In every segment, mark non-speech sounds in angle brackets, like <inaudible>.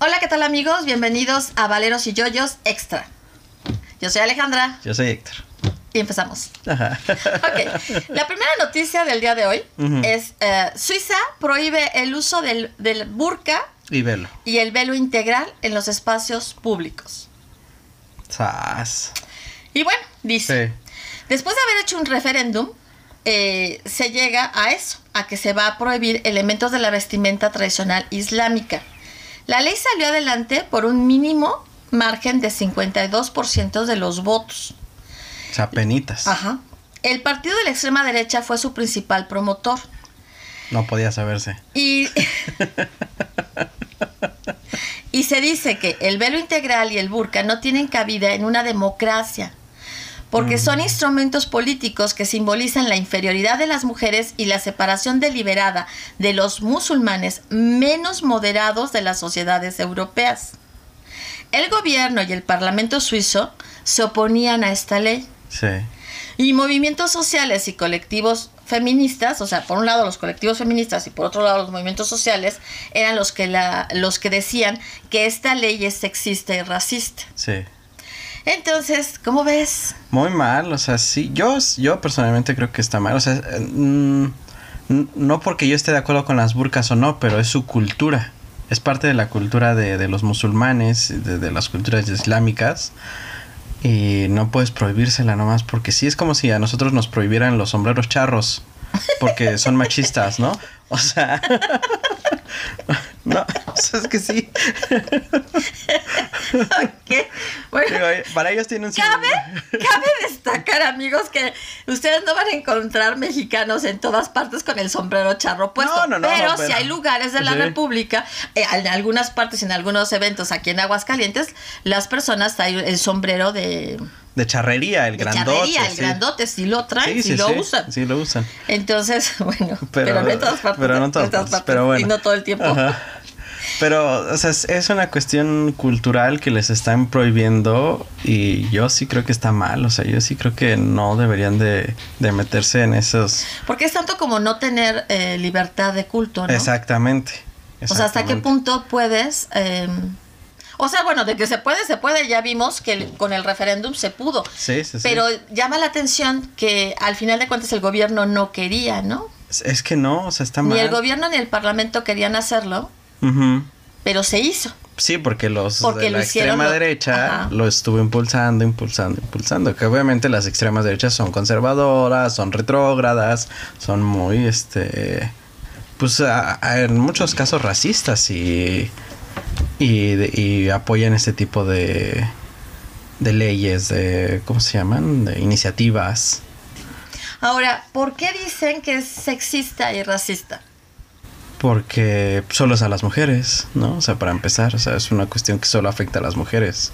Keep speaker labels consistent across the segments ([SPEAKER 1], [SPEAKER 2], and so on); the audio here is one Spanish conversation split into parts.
[SPEAKER 1] Hola, ¿qué tal amigos? Bienvenidos a Valeros y Yoyos Extra. Yo soy Alejandra
[SPEAKER 2] Yo soy Héctor.
[SPEAKER 1] y empezamos.
[SPEAKER 2] Ajá. <laughs>
[SPEAKER 1] La primera noticia del día de hoy es eh, Suiza prohíbe el uso del, del burka
[SPEAKER 2] Y velo.
[SPEAKER 1] y el velo integral en los espacios públicos.
[SPEAKER 2] Sas.
[SPEAKER 1] Y bueno, dice,
[SPEAKER 2] Sí.
[SPEAKER 1] después de haber hecho un referéndum, eh, se llega a eso, a que se va a prohibir elementos de la vestimenta tradicional islámica. La ley salió adelante por un mínimo margen de 52% de los votos.
[SPEAKER 2] O sea, penitas.
[SPEAKER 1] Ajá. El partido de la extrema derecha fue su principal promotor.
[SPEAKER 2] No podía saberse.
[SPEAKER 1] Y, <laughs> y se dice que el velo integral y el burka no tienen cabida en una democracia, porque son instrumentos políticos que simbolizan la inferioridad de las mujeres y la separación deliberada de los musulmanes menos moderados de las sociedades europeas. El gobierno y el parlamento suizo se oponían a esta ley.
[SPEAKER 2] Sí.
[SPEAKER 1] Y movimientos sociales y colectivos feministas, o sea, por un lado los colectivos feministas y por otro lado los movimientos sociales, eran los que, la, los que decían que esta ley es sexista y racista.
[SPEAKER 2] Sí.
[SPEAKER 1] Entonces, ¿cómo ves?
[SPEAKER 2] Muy mal, o sea, sí. Yo, yo personalmente creo que está mal. O sea, eh, mm, no porque yo esté de acuerdo con las burcas o no, pero es su cultura. Es parte de la cultura de, de los musulmanes, de, de las culturas islámicas. Y no puedes prohibírsela nomás porque sí es como si a nosotros nos prohibieran los sombreros charros porque son machistas, ¿no? O sea, <laughs> <laughs> no, <laughs> es que sí.
[SPEAKER 1] ¿Qué? Bueno,
[SPEAKER 2] Digo, eh, para ellos tienen un
[SPEAKER 1] cabe, cabe destacar, amigos, que ustedes no van a encontrar mexicanos en todas partes con el sombrero charro puesto.
[SPEAKER 2] No, no, no,
[SPEAKER 1] pero,
[SPEAKER 2] pero-
[SPEAKER 1] si hay lugares de la
[SPEAKER 2] Sí.
[SPEAKER 1] República, eh, en algunas partes, en algunos eventos aquí en Aguascalientes, las personas traen el sombrero de,
[SPEAKER 2] de charrería, el
[SPEAKER 1] de
[SPEAKER 2] grandote.
[SPEAKER 1] charrería, el
[SPEAKER 2] sí.
[SPEAKER 1] grandote, si lo traen, si lo usan.
[SPEAKER 2] Sí, lo usan.
[SPEAKER 1] Entonces, <laughs> bueno, pero,
[SPEAKER 2] Pero-
[SPEAKER 1] no en todas partes.
[SPEAKER 2] pero no en todas partes, pero bueno.
[SPEAKER 1] Y no todo el tiempo.
[SPEAKER 2] Ajá. Pero, o sea, es, es una cuestión cultural que les están prohibiendo y yo sí creo que está mal, o sea, yo sí creo que no deberían de, de meterse en esos...
[SPEAKER 1] Porque es tanto como no tener eh, libertad de culto, ¿no?
[SPEAKER 2] Exactamente.
[SPEAKER 1] O sea, ¿hasta qué punto puedes...? eh, o sea, bueno, de que se puede, se puede. Ya vimos que el- con el referéndum se pudo.
[SPEAKER 2] Sí, sí, sí.
[SPEAKER 1] Pero llama la atención que al final de cuentas el gobierno no quería, ¿no?
[SPEAKER 2] Es, es que no, o sea, está mal.
[SPEAKER 1] Ni el gobierno ni el parlamento querían hacerlo, Pero se hizo.
[SPEAKER 2] Sí, porque los
[SPEAKER 1] Porque
[SPEAKER 2] de
[SPEAKER 1] lo
[SPEAKER 2] la extrema
[SPEAKER 1] lo-
[SPEAKER 2] derecha
[SPEAKER 1] Ajá.
[SPEAKER 2] lo estuvo impulsando, impulsando, impulsando. Que obviamente las extremas derechas son conservadoras, son retrógradas, son muy, este, pues a- a- en muchos casos racistas y y, de- y apoyan este tipo de de leyes, de ¿cómo se llaman? De iniciativas.
[SPEAKER 1] Ahora, ¿por qué dicen que es sexista y racista?
[SPEAKER 2] Porque solo es a las mujeres, ¿no? O sea, para empezar, o sea, es una cuestión que solo afecta a las mujeres.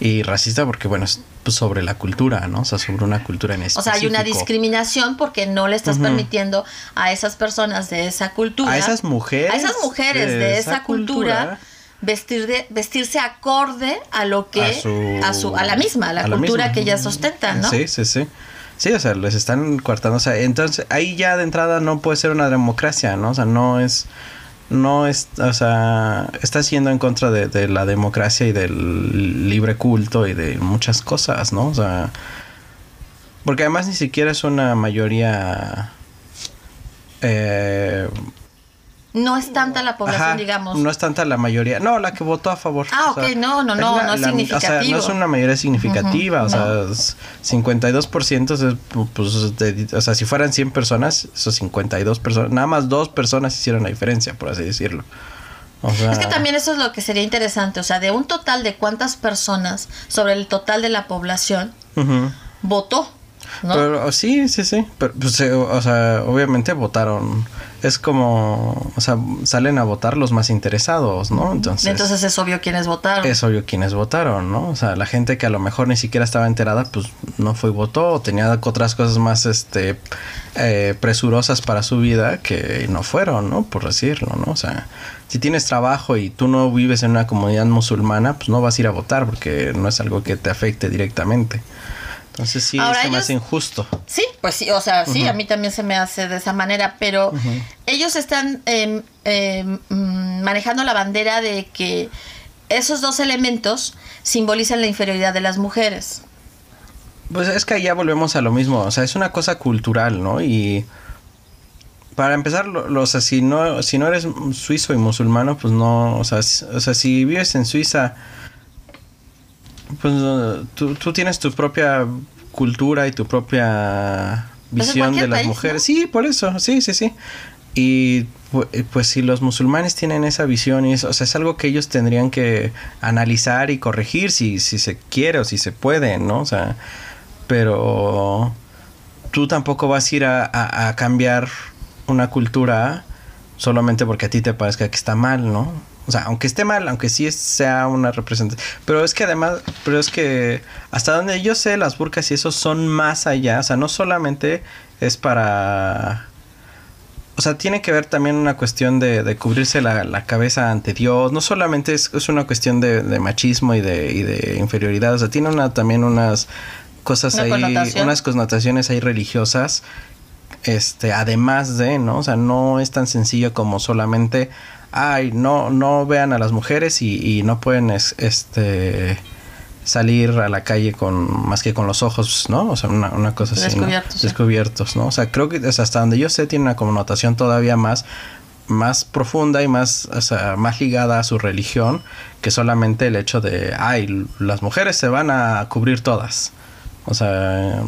[SPEAKER 2] Y racista porque, bueno, es sobre la cultura, ¿no? O sea, sobre una cultura en
[SPEAKER 1] O
[SPEAKER 2] específico.
[SPEAKER 1] sea, hay una discriminación porque no le estás permitiendo a esas personas de esa cultura.
[SPEAKER 2] A esas mujeres.
[SPEAKER 1] a esas mujeres de, esa, cultura, vestir de, vestirse acorde a lo que
[SPEAKER 2] A su-
[SPEAKER 1] a su a la misma a la
[SPEAKER 2] a
[SPEAKER 1] cultura que ellas ostentan no
[SPEAKER 2] Sí, sí, sí. Sí, o sea, les están coartando. O sea, entonces ahí ya de entrada no puede ser una democracia, ¿no? O sea, no es. No es. O sea, está siendo en contra de, de la democracia y del libre culto y de muchas cosas, ¿no? O sea. Porque además ni siquiera es una mayoría. Eh,
[SPEAKER 1] no es tanta la población
[SPEAKER 2] Ajá,
[SPEAKER 1] digamos
[SPEAKER 2] No es tanta la mayoría. No, la que votó a favor.
[SPEAKER 1] Ah, ok, no, no,
[SPEAKER 2] es
[SPEAKER 1] no, no es
[SPEAKER 2] O sea, no es una mayoría significativa.
[SPEAKER 1] Ujú,
[SPEAKER 2] o sea, es 52% es, pues, de- o sea, si fueran 100 personas, esos 52 personas, nada más dos personas hicieron la diferencia, por así decirlo. O sea,
[SPEAKER 1] es que también eso es lo que sería interesante o sea de un total de cuántas personas sobre el total de la población votó no
[SPEAKER 2] Pero sí, sí, sí. Pero, pues, eh, o sea, obviamente votaron. Es como, o sea, salen a votar los más interesados, ¿no? Entonces,
[SPEAKER 1] entonces es obvio quiénes votaron
[SPEAKER 2] es obvio quienes votaron, ¿no? O sea, la gente que a lo mejor ni siquiera estaba enterada, pues no fue y votó, o tenía otras cosas más, este, eh, presurosas para su vida que no fueron, ¿no? Por decirlo, ¿no? O sea, si tienes trabajo y tú no vives en una comunidad musulmana, pues no vas a ir a votar porque no es algo que te afecte directamente. Entonces sí,
[SPEAKER 1] Ahora
[SPEAKER 2] se me hace injusto.
[SPEAKER 1] Sí, pues sí, o sea, sí, a mí también se me hace de esa manera, pero ellos están mm, manejando la bandera de que esos dos elementos simbolizan la inferioridad de las mujeres.
[SPEAKER 2] Pues es que ya volvemos a lo mismo, o sea, es una cosa cultural, ¿no? Y para empezar, lo, lo- o sea, si no, si no eres suizo y musulmano, pues no, o sea, o sea si vives en Suiza, pues tú, tú tienes tu propia cultura y tu propia
[SPEAKER 1] Pues
[SPEAKER 2] visión de las
[SPEAKER 1] país,
[SPEAKER 2] mujeres. Sí, por eso, sí, sí, sí. Y eh, pues si los musulmanes tienen esa visión, y eso, o sea, es algo que ellos tendrían que analizar y corregir si, si se quiere o si se puede, ¿no? O sea, pero tú tampoco vas a ir a, a- a cambiar una cultura solamente porque a ti te parezca que está mal, ¿no? O sea, aunque esté mal, aunque sí sea una representación. Pero es que además, pero es que hasta donde yo sé, las burcas y eso son más allá. O sea, no solamente es para... O sea, tiene que ver también una cuestión de, de cubrirse la, la cabeza ante Dios. No solamente es, es una cuestión de, de machismo y de, y de inferioridad. O sea, tiene una, también unas cosas
[SPEAKER 1] Una
[SPEAKER 2] ahí,
[SPEAKER 1] connotación.
[SPEAKER 2] unas connotaciones ahí religiosas. Este, además de, ¿no? O sea, no es tan sencillo como solamente, ay, no, no vean a las mujeres y, y no pueden, es- este, salir a la calle con, más que con los ojos, ¿no? O sea, una, una cosa así, ¿no?
[SPEAKER 1] Descubiertos, sí.
[SPEAKER 2] Descubiertos, ¿no? O sea, creo que o sea, hasta donde yo sé tiene una connotación todavía más, más profunda y más, o sea, más ligada a su religión que solamente el hecho de, ay, las mujeres se van a cubrir todas. O sea,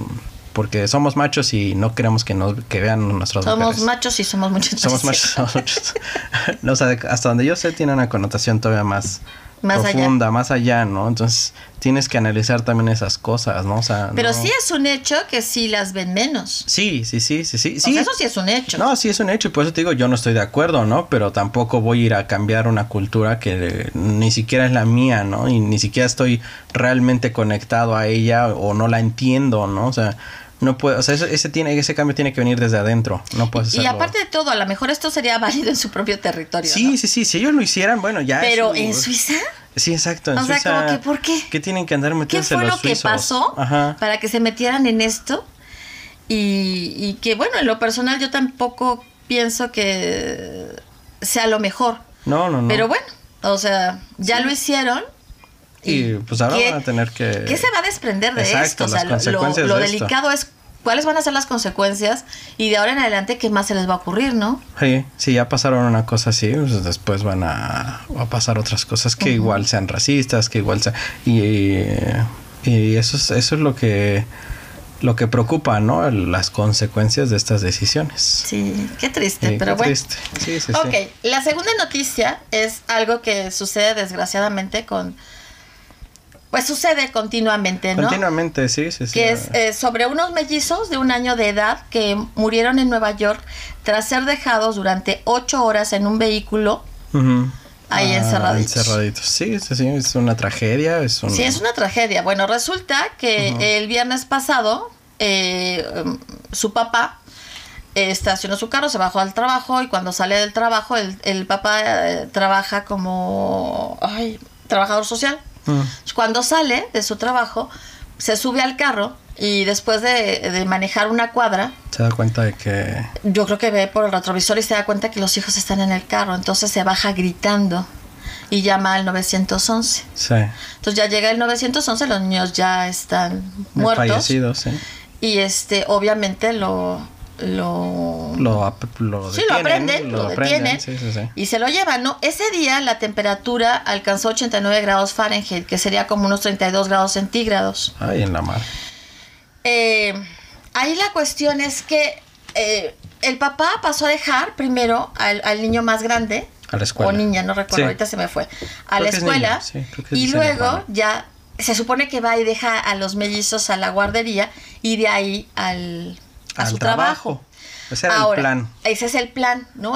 [SPEAKER 2] porque somos machos y no queremos que nos que vean nuestras
[SPEAKER 1] Somos
[SPEAKER 2] mujeres.
[SPEAKER 1] machos y somos muchos.
[SPEAKER 2] Somos machos, somos machos. <laughs> No, o sea, hasta donde yo sé tiene una connotación todavía más,
[SPEAKER 1] Más allá.
[SPEAKER 2] profunda, más allá, ¿no? Entonces tienes que analizar también esas cosas, ¿no? O sea,
[SPEAKER 1] Pero
[SPEAKER 2] no-
[SPEAKER 1] sí es un hecho que sí las ven menos.
[SPEAKER 2] Sí, sí, sí, sí, sí.
[SPEAKER 1] O
[SPEAKER 2] sí.
[SPEAKER 1] sea, eso sí es un hecho.
[SPEAKER 2] No, sí es un hecho y por eso te digo, yo no estoy de acuerdo, ¿no? Pero tampoco voy a ir a cambiar una cultura que ni siquiera es la mía, ¿no? Y ni siquiera estoy realmente conectado a ella o no la entiendo, ¿no? O sea, no puedo, o sea, ese, tiene, ese cambio tiene que venir desde adentro, no puedes
[SPEAKER 1] y
[SPEAKER 2] hacerlo.
[SPEAKER 1] aparte de todo, a lo mejor esto sería válido en su propio territorio.
[SPEAKER 2] Sí,
[SPEAKER 1] ¿no?
[SPEAKER 2] sí, sí, si ellos lo hicieran, bueno, ya
[SPEAKER 1] Pero
[SPEAKER 2] su-
[SPEAKER 1] en Suiza,
[SPEAKER 2] Sí, exacto, en
[SPEAKER 1] O sea,
[SPEAKER 2] Suiza,
[SPEAKER 1] como que, ¿por qué?
[SPEAKER 2] ¿Qué tienen que andar
[SPEAKER 1] ¿qué
[SPEAKER 2] metiéndose
[SPEAKER 1] fue
[SPEAKER 2] los
[SPEAKER 1] lo que
[SPEAKER 2] suizos?
[SPEAKER 1] pasó
[SPEAKER 2] Ajá.
[SPEAKER 1] para que se metieran en esto? Y, y que, bueno, en lo personal yo tampoco pienso que sea lo mejor.
[SPEAKER 2] No, no, no.
[SPEAKER 1] Pero bueno, o sea, ya lo hicieron.
[SPEAKER 2] Y pues ahora
[SPEAKER 1] ¿qué-
[SPEAKER 2] van a tener que
[SPEAKER 1] ¿Qué se va a desprender de
[SPEAKER 2] Exacto,
[SPEAKER 1] esto? O sea,
[SPEAKER 2] las
[SPEAKER 1] lo- lo, lo
[SPEAKER 2] de esto.
[SPEAKER 1] delicado es cuáles van a ser las consecuencias y de ahora en adelante qué más se les va a ocurrir, ¿no?
[SPEAKER 2] Sí, si ya pasaron una cosa así, pues después van a, a pasar otras cosas que igual sean racistas, que igual sean... Y, y eso, es, eso es lo que, lo que preocupa, ¿no? Las consecuencias de estas decisiones.
[SPEAKER 1] Sí, qué triste,
[SPEAKER 2] Sí,
[SPEAKER 1] pero
[SPEAKER 2] qué
[SPEAKER 1] bueno.
[SPEAKER 2] triste. Sí, sí, sí.
[SPEAKER 1] Ok, la segunda noticia es algo que sucede desgraciadamente con... Pues sucede continuamente, ¿no?
[SPEAKER 2] Continuamente, sí, sí, sí.
[SPEAKER 1] que es eh, sobre unos mellizos de un año de edad que murieron en Nueva York tras ser dejados durante ocho horas en un vehículo. Ahí
[SPEAKER 2] Ah,
[SPEAKER 1] encerraditos.
[SPEAKER 2] encerraditos. Sí, sí, sí, es una tragedia, es un...
[SPEAKER 1] Sí, es una tragedia. Bueno, resulta que el viernes pasado eh, su papá eh, estacionó su carro, se bajó al trabajo y cuando sale del trabajo el, el papá eh, trabaja como ay, trabajador social.
[SPEAKER 2] Mm.
[SPEAKER 1] Cuando sale de su trabajo, se sube al carro y después de, de manejar una cuadra,
[SPEAKER 2] Se da cuenta de que...
[SPEAKER 1] yo creo que ve por el retrovisor y se da cuenta que los hijos están en el carro. Entonces se baja gritando y llama al 911.
[SPEAKER 2] Sí.
[SPEAKER 1] Entonces ya llega el 911, los niños ya están muertos.
[SPEAKER 2] Fallecidos, sí.
[SPEAKER 1] Y este, obviamente lo. Lo,
[SPEAKER 2] Lo, ap- lo
[SPEAKER 1] sí, lo aprenden, lo,
[SPEAKER 2] aprenden,
[SPEAKER 1] detienen
[SPEAKER 2] Sí, sí, sí.
[SPEAKER 1] y se lo llevan, ¿no? Ese día la temperatura alcanzó 89 grados Fahrenheit, que sería como unos 32 grados centígrados.
[SPEAKER 2] Ay, en la mar.
[SPEAKER 1] Eh, ahí la cuestión es que eh, el papá pasó a dejar primero al, al niño más grande,
[SPEAKER 2] A la escuela.
[SPEAKER 1] o niña, no recuerdo, ahorita se me fue, a
[SPEAKER 2] Creo
[SPEAKER 1] la
[SPEAKER 2] es
[SPEAKER 1] escuela
[SPEAKER 2] que
[SPEAKER 1] y luego ya se supone que va y deja a los mellizos a la guardería y de ahí al, a
[SPEAKER 2] Al
[SPEAKER 1] su trabajo.
[SPEAKER 2] Ese era
[SPEAKER 1] Ahora,
[SPEAKER 2] el plan.
[SPEAKER 1] Ese es el plan, ¿no?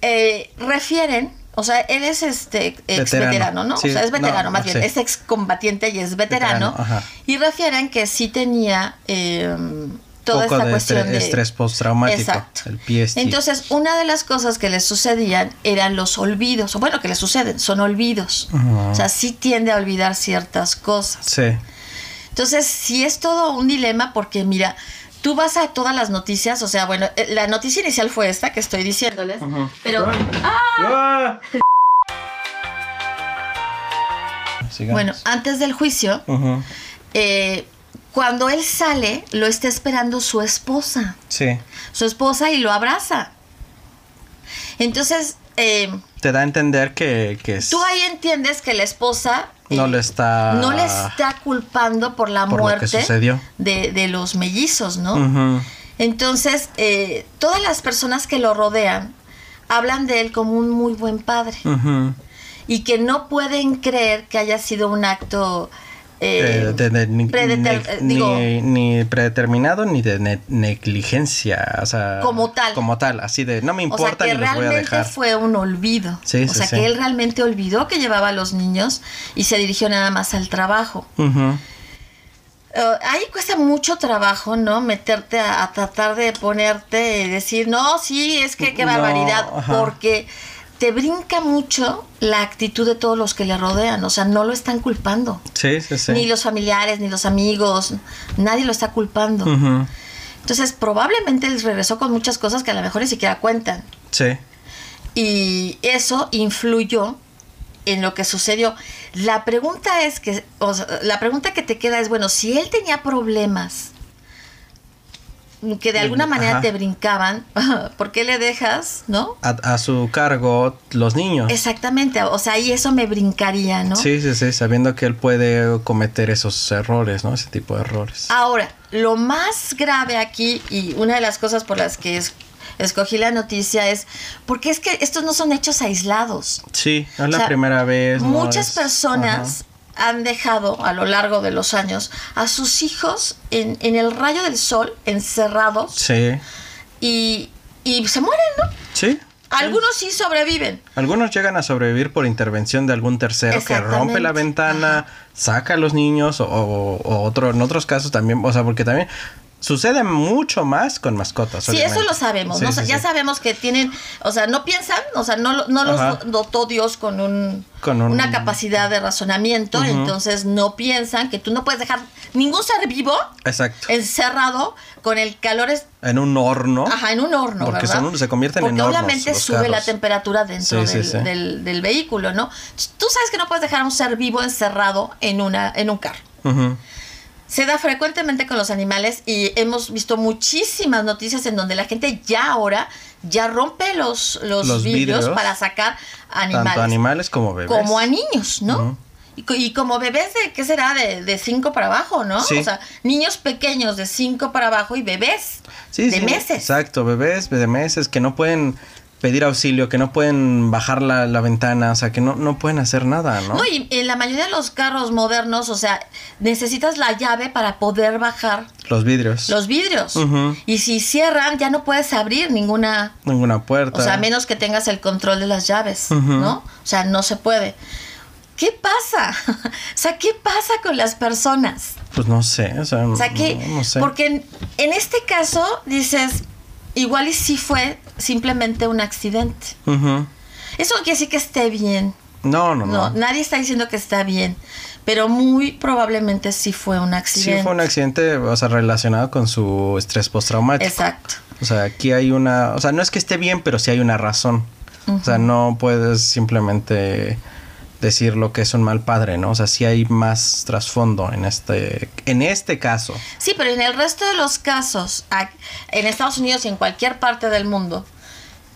[SPEAKER 1] Eh, refieren, o sea, él es este ex
[SPEAKER 2] Veterano.
[SPEAKER 1] veterano, ¿no?
[SPEAKER 2] Sí,
[SPEAKER 1] o sea, es veterano,
[SPEAKER 2] no,
[SPEAKER 1] más bien, es excombatiente y es veterano.
[SPEAKER 2] Veterano, ajá.
[SPEAKER 1] y refieren que sí tenía eh, toda
[SPEAKER 2] Poco
[SPEAKER 1] esta
[SPEAKER 2] de
[SPEAKER 1] cuestión de
[SPEAKER 2] estrés postraumático,
[SPEAKER 1] Exacto.
[SPEAKER 2] el PST.
[SPEAKER 1] Entonces, una de las cosas que le sucedían eran los olvidos, o bueno, que le suceden, son olvidos. O sea, sí tiende a olvidar ciertas cosas.
[SPEAKER 2] Sí.
[SPEAKER 1] Entonces, sí es todo un dilema porque, mira, tú vas a todas las noticias, o sea, bueno, eh, la noticia inicial fue esta que estoy diciéndoles, pero... ¡Ah!
[SPEAKER 2] Sigamos.
[SPEAKER 1] Bueno, antes del juicio, eh, cuando él sale, lo está esperando su esposa.
[SPEAKER 2] Sí.
[SPEAKER 1] Su esposa y lo abraza. Entonces, eh,
[SPEAKER 2] Te da a entender que, que es-
[SPEAKER 1] tú ahí entiendes que la esposa eh,
[SPEAKER 2] no le está...
[SPEAKER 1] no le está culpando por la
[SPEAKER 2] Por lo que
[SPEAKER 1] muerte
[SPEAKER 2] sucedió.
[SPEAKER 1] de, de los mellizos, ¿no? Entonces, eh, todas las personas que lo rodean hablan de él como un muy buen padre y que no pueden creer que haya sido un acto eh,
[SPEAKER 2] Eh, de- de- ni,
[SPEAKER 1] predeter-
[SPEAKER 2] ne-
[SPEAKER 1] eh, digo-
[SPEAKER 2] ni- ni predeterminado ni de ne- negligencia, o sea,
[SPEAKER 1] Como tal.
[SPEAKER 2] Como tal, así de no me
[SPEAKER 1] o
[SPEAKER 2] importa
[SPEAKER 1] sea, que
[SPEAKER 2] ni los voy a
[SPEAKER 1] realmente
[SPEAKER 2] dejar.
[SPEAKER 1] fue un olvido.
[SPEAKER 2] Sí,
[SPEAKER 1] o
[SPEAKER 2] sí,
[SPEAKER 1] sea,
[SPEAKER 2] sí.
[SPEAKER 1] que él realmente olvidó que llevaba a los niños y se dirigió nada más al trabajo. Ahí cuesta mucho trabajo, ¿no? Meterte a, a tratar de ponerte y decir, no, sí, es que qué
[SPEAKER 2] No,
[SPEAKER 1] barbaridad,
[SPEAKER 2] ajá.
[SPEAKER 1] porque te brinca mucho la actitud de todos los que le rodean, o sea, no lo están culpando.
[SPEAKER 2] Sí, sí, sí.
[SPEAKER 1] Ni los familiares, ni los amigos, nadie lo está culpando. Entonces, probablemente él regresó con muchas cosas que a lo mejor ni siquiera cuentan.
[SPEAKER 2] Sí.
[SPEAKER 1] Y eso influyó en lo que sucedió. La pregunta es que, o sea, la pregunta que te queda es, bueno, si él tenía problemas que de alguna manera
[SPEAKER 2] Ajá.
[SPEAKER 1] te brincaban, <laughs> ¿por qué le dejas, no?
[SPEAKER 2] A, a su cargo los niños.
[SPEAKER 1] Exactamente, o sea, y eso me brincaría, ¿no?
[SPEAKER 2] Sí, sí, sí, sabiendo que él puede cometer esos errores, ¿no? Ese tipo de errores.
[SPEAKER 1] Ahora, lo más grave aquí, y una de las cosas por las que es- escogí la noticia es, porque es que estos no son hechos aislados.
[SPEAKER 2] Sí, no es la
[SPEAKER 1] O sea,
[SPEAKER 2] primera vez. no
[SPEAKER 1] Muchas
[SPEAKER 2] es-
[SPEAKER 1] personas han dejado a lo largo de los años a sus hijos en, en el rayo del sol, encerrados.
[SPEAKER 2] Sí,
[SPEAKER 1] y, y se mueren, ¿no?
[SPEAKER 2] sí.
[SPEAKER 1] Algunos sí sobreviven.
[SPEAKER 2] Algunos llegan a sobrevivir por intervención de algún tercero que rompe la ventana, saca a los niños o, o otro, en otros casos también, o sea, porque también sucede mucho más con mascotas.
[SPEAKER 1] Sí, eso
[SPEAKER 2] obviamente.
[SPEAKER 1] lo sabemos,
[SPEAKER 2] Sí,
[SPEAKER 1] ¿no? O
[SPEAKER 2] sí,
[SPEAKER 1] sea, ya sabemos que tienen, o sea, no piensan, o sea, no, no los
[SPEAKER 2] Ajá.
[SPEAKER 1] dotó Dios con, un,
[SPEAKER 2] Con un-
[SPEAKER 1] una capacidad de razonamiento, entonces no piensan que tú no puedes dejar ningún ser vivo
[SPEAKER 2] Exacto.
[SPEAKER 1] encerrado con el calor es,
[SPEAKER 2] En un horno.
[SPEAKER 1] ajá, en un horno,
[SPEAKER 2] Porque
[SPEAKER 1] ¿verdad?
[SPEAKER 2] son- se convierten en
[SPEAKER 1] Porque
[SPEAKER 2] hornos
[SPEAKER 1] obviamente sube la temperatura dentro
[SPEAKER 2] Sí,
[SPEAKER 1] del,
[SPEAKER 2] sí.
[SPEAKER 1] del- del vehículo, ¿no? Tú sabes que no puedes dejar a un ser vivo encerrado en, una, en un carro.
[SPEAKER 2] Ujú.
[SPEAKER 1] Se da frecuentemente con los animales y hemos visto muchísimas noticias en donde la gente ya ahora ya rompe los, los,
[SPEAKER 2] Los
[SPEAKER 1] vidrios,
[SPEAKER 2] vidrios.
[SPEAKER 1] para sacar animales.
[SPEAKER 2] Tanto animales como bebés.
[SPEAKER 1] Como a niños, ¿no? Y, co- y como bebés de, ¿qué será? De, de cinco para abajo, ¿no?
[SPEAKER 2] Sí.
[SPEAKER 1] O sea, niños pequeños de cinco para abajo y bebés
[SPEAKER 2] Sí,
[SPEAKER 1] de
[SPEAKER 2] sí,
[SPEAKER 1] meses.
[SPEAKER 2] Exacto, bebés de meses que no pueden pedir auxilio, que no pueden bajar la, la ventana, o sea, que no, no pueden hacer nada, ¿no?
[SPEAKER 1] No, y en la mayoría de los carros modernos, o sea, necesitas la llave para poder bajar
[SPEAKER 2] Los vidrios.
[SPEAKER 1] los vidrios. Y si cierran, ya no puedes abrir ninguna
[SPEAKER 2] Ninguna puerta.
[SPEAKER 1] O sea, a menos que tengas el control de las llaves. ¿no? O sea, no se puede. ¿Qué pasa? <laughs> o sea, ¿qué pasa con las personas?
[SPEAKER 2] Pues no sé, o sea,
[SPEAKER 1] O sea, que,
[SPEAKER 2] no, no sé.
[SPEAKER 1] porque en, en este caso dices, igual y sí fue simplemente un accidente. Eso no quiere decir que esté bien.
[SPEAKER 2] No, no,
[SPEAKER 1] No,
[SPEAKER 2] no.
[SPEAKER 1] nadie está diciendo que está bien, pero muy probablemente sí fue un
[SPEAKER 2] Sí,
[SPEAKER 1] accidente.
[SPEAKER 2] fue un accidente, o sea, relacionado con su estrés postraumático.
[SPEAKER 1] Exacto.
[SPEAKER 2] O sea, aquí hay una, o sea, no es que esté bien, pero sí hay una razón. O sea, no puedes simplemente decir lo que es un mal padre, ¿no? O sea, sí hay más trasfondo en este, en este caso.
[SPEAKER 1] Sí, pero en el resto de los casos, en Estados Unidos y en cualquier parte del mundo,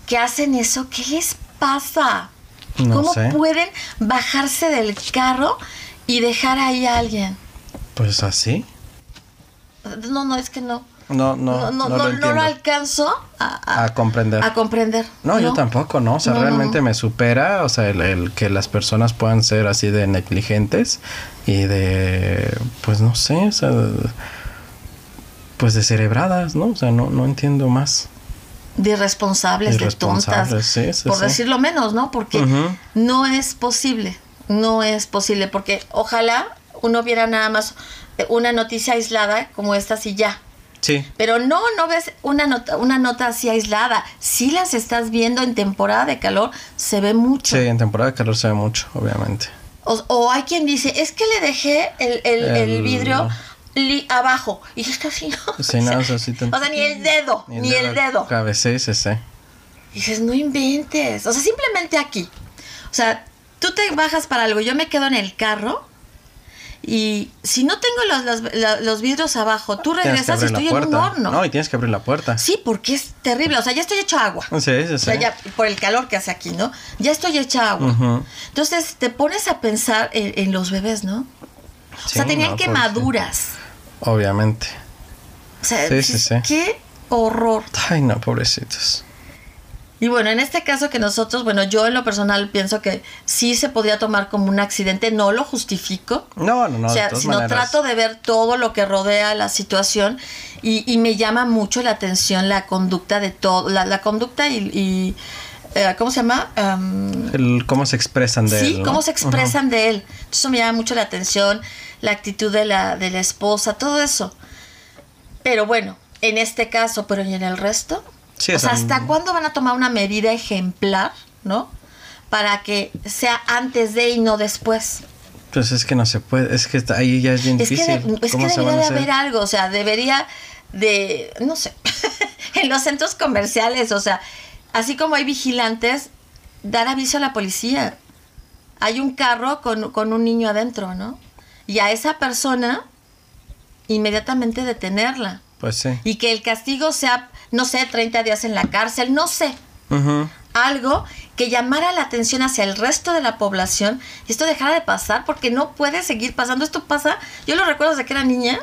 [SPEAKER 1] que hacen eso, ¿qué les pasa?
[SPEAKER 2] No
[SPEAKER 1] ¿Cómo
[SPEAKER 2] sé.
[SPEAKER 1] pueden bajarse del carro y dejar ahí a alguien?
[SPEAKER 2] Pues así.
[SPEAKER 1] No, no, es que no.
[SPEAKER 2] No,
[SPEAKER 1] No,
[SPEAKER 2] no,
[SPEAKER 1] no,
[SPEAKER 2] lo
[SPEAKER 1] no alcanzo a,
[SPEAKER 2] a comprender.
[SPEAKER 1] a comprender.
[SPEAKER 2] No, yo tampoco, ¿no? O sea, realmente me supera, o sea, el, el que las personas puedan ser así de negligentes y de, pues no sé, o sea, pues de cerebradas, ¿no? O sea, no, no entiendo más.
[SPEAKER 1] De irresponsables, de tontas.
[SPEAKER 2] Irresponsables, sí, sí,
[SPEAKER 1] por
[SPEAKER 2] sí.
[SPEAKER 1] decirlo menos, ¿no? Porque no es posible. No es posible. Porque ojalá uno viera nada más una noticia aislada como esta y ya.
[SPEAKER 2] Sí,
[SPEAKER 1] Pero no, no ves una nota, una nota así aislada. Si las estás viendo en temporada de calor, se ve mucho.
[SPEAKER 2] sí, en temporada de calor se ve mucho, obviamente.
[SPEAKER 1] O, o hay quien dice, es que le dejé el, el- el
[SPEAKER 2] El-
[SPEAKER 1] vidrio li- abajo. Y está así, <laughs> ¿no?
[SPEAKER 2] Sí, no, o sea, sí te-
[SPEAKER 1] O sea, ni el dedo, ni el dedo.
[SPEAKER 2] Cabe, sí, sí, sí.
[SPEAKER 1] Y dices, no inventes. O sea, simplemente aquí. O sea, tú te bajas para algo, yo me quedo en el carro y si no tengo los, los- vidrios abajo, tú regresas y estoy en un horno.
[SPEAKER 2] No, y tienes que abrir la puerta.
[SPEAKER 1] Sí, porque es terrible. O sea, ya estoy hecho agua.
[SPEAKER 2] Sí, sí,
[SPEAKER 1] O
[SPEAKER 2] sí.
[SPEAKER 1] sea, ya por el calor que hace aquí, ¿no? Ya estoy hecha agua. Entonces te pones a pensar en, en los bebés, ¿no? O sea, tenían
[SPEAKER 2] no,
[SPEAKER 1] quemaduras.
[SPEAKER 2] Obviamente.
[SPEAKER 1] O sea,
[SPEAKER 2] Sí, sí, sí.
[SPEAKER 1] qué horror.
[SPEAKER 2] Ay, no, pobrecitos.
[SPEAKER 1] Y bueno, en este caso que nosotros, bueno, yo en lo personal pienso que sí se podría tomar como un accidente, no lo justifico.
[SPEAKER 2] No, no, no.
[SPEAKER 1] o sea,
[SPEAKER 2] de todas
[SPEAKER 1] sino
[SPEAKER 2] maneras.
[SPEAKER 1] trato de ver todo lo que rodea la situación y, y me llama mucho la atención la conducta de todo, la, la conducta y, y, eh, ¿cómo se llama? Am,
[SPEAKER 2] El, cómo se expresan de
[SPEAKER 1] sí,
[SPEAKER 2] él. ¿no?
[SPEAKER 1] cómo se expresan de él. Eso me llama mucho la atención, la actitud de la, de la esposa, todo eso. Pero bueno, en este caso, pero ¿y en el resto?
[SPEAKER 2] Sí,
[SPEAKER 1] o sea, ¿hasta cuándo van a tomar una medida ejemplar, no? Para que sea antes de y no después.
[SPEAKER 2] Pues es que no se puede. Es que está- ahí ya es bien
[SPEAKER 1] Es que,
[SPEAKER 2] difícil.
[SPEAKER 1] de- es que
[SPEAKER 2] ¿Cómo se
[SPEAKER 1] debería de haber algo, o sea, debería de, no sé, <laughs> en los centros comerciales, o sea, así como hay vigilantes, dar aviso a la policía. Hay un carro con, con un niño adentro, ¿no? Y a esa persona inmediatamente detenerla.
[SPEAKER 2] Pues sí.
[SPEAKER 1] Y que el castigo sea, no sé, 30 días en la cárcel, no sé. Algo que llamara la atención hacia el resto de la población y esto dejara de pasar porque no puede seguir pasando. Esto pasa, yo lo recuerdo desde que era niña,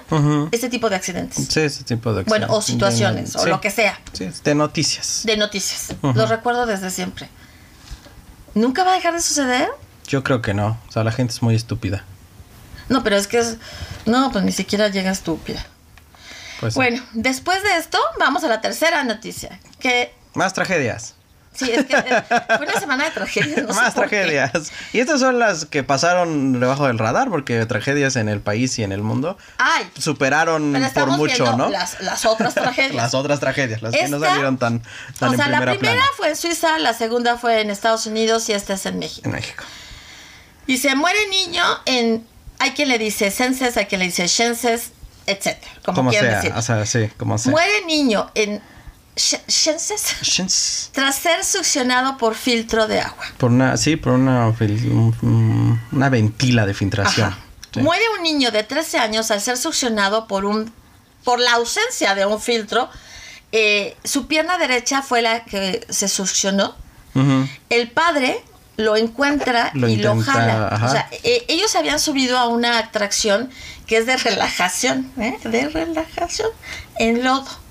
[SPEAKER 1] este tipo de accidentes.
[SPEAKER 2] Sí, ese tipo de
[SPEAKER 1] Bueno, o
[SPEAKER 2] accidentes.
[SPEAKER 1] situaciones,
[SPEAKER 2] De-
[SPEAKER 1] o
[SPEAKER 2] sí.
[SPEAKER 1] lo que sea,
[SPEAKER 2] Sí, de noticias.
[SPEAKER 1] de noticias. Los recuerdo desde siempre. ¿Nunca va a dejar de suceder?
[SPEAKER 2] Yo creo que no. O sea, la gente es muy estúpida.
[SPEAKER 1] No, pero es que es... No, pues ni siquiera llega estúpida.
[SPEAKER 2] Pues sí.
[SPEAKER 1] Bueno, después de esto, vamos a la tercera noticia. Que
[SPEAKER 2] Más tragedias.
[SPEAKER 1] sí, es que eh, fue una semana de tragedias. no <laughs> sé
[SPEAKER 2] Más
[SPEAKER 1] qué.
[SPEAKER 2] tragedias. Y estas son las que pasaron debajo del radar, porque tragedias en el país y en el mundo
[SPEAKER 1] Ay,
[SPEAKER 2] superaron por mucho, ¿no?
[SPEAKER 1] las, las otras <laughs> tragedias.
[SPEAKER 2] Las otras tragedias, las que no salieron tan, tan
[SPEAKER 1] o
[SPEAKER 2] en
[SPEAKER 1] sea, la
[SPEAKER 2] primera
[SPEAKER 1] primera
[SPEAKER 2] plana
[SPEAKER 1] fue en Suiza, la segunda fue en Estados Unidos y esta es en México.
[SPEAKER 2] en México.
[SPEAKER 1] Y se muere niño en. Hay quien le dice senses, hay quien le dice shenses, etcétera. Como,
[SPEAKER 2] Como
[SPEAKER 1] quieran
[SPEAKER 2] sea,
[SPEAKER 1] decir.
[SPEAKER 2] o sea, sí, como sea.
[SPEAKER 1] Muere niño en sh- shenses
[SPEAKER 2] Shins.
[SPEAKER 1] tras ser succionado por filtro de agua.
[SPEAKER 2] Por una, sí, por una, un- una ventila de filtración. Sí.
[SPEAKER 1] Muere un niño de 13 años al ser succionado por un por la ausencia de un filtro. Eh, su pierna derecha fue la que se succionó. El padre lo encuentra
[SPEAKER 2] Lo
[SPEAKER 1] y lo jala.
[SPEAKER 2] ajá.
[SPEAKER 1] O sea, eh, ellos habían subido a una atracción que es de relajación, ¿eh? de relajación en lodo.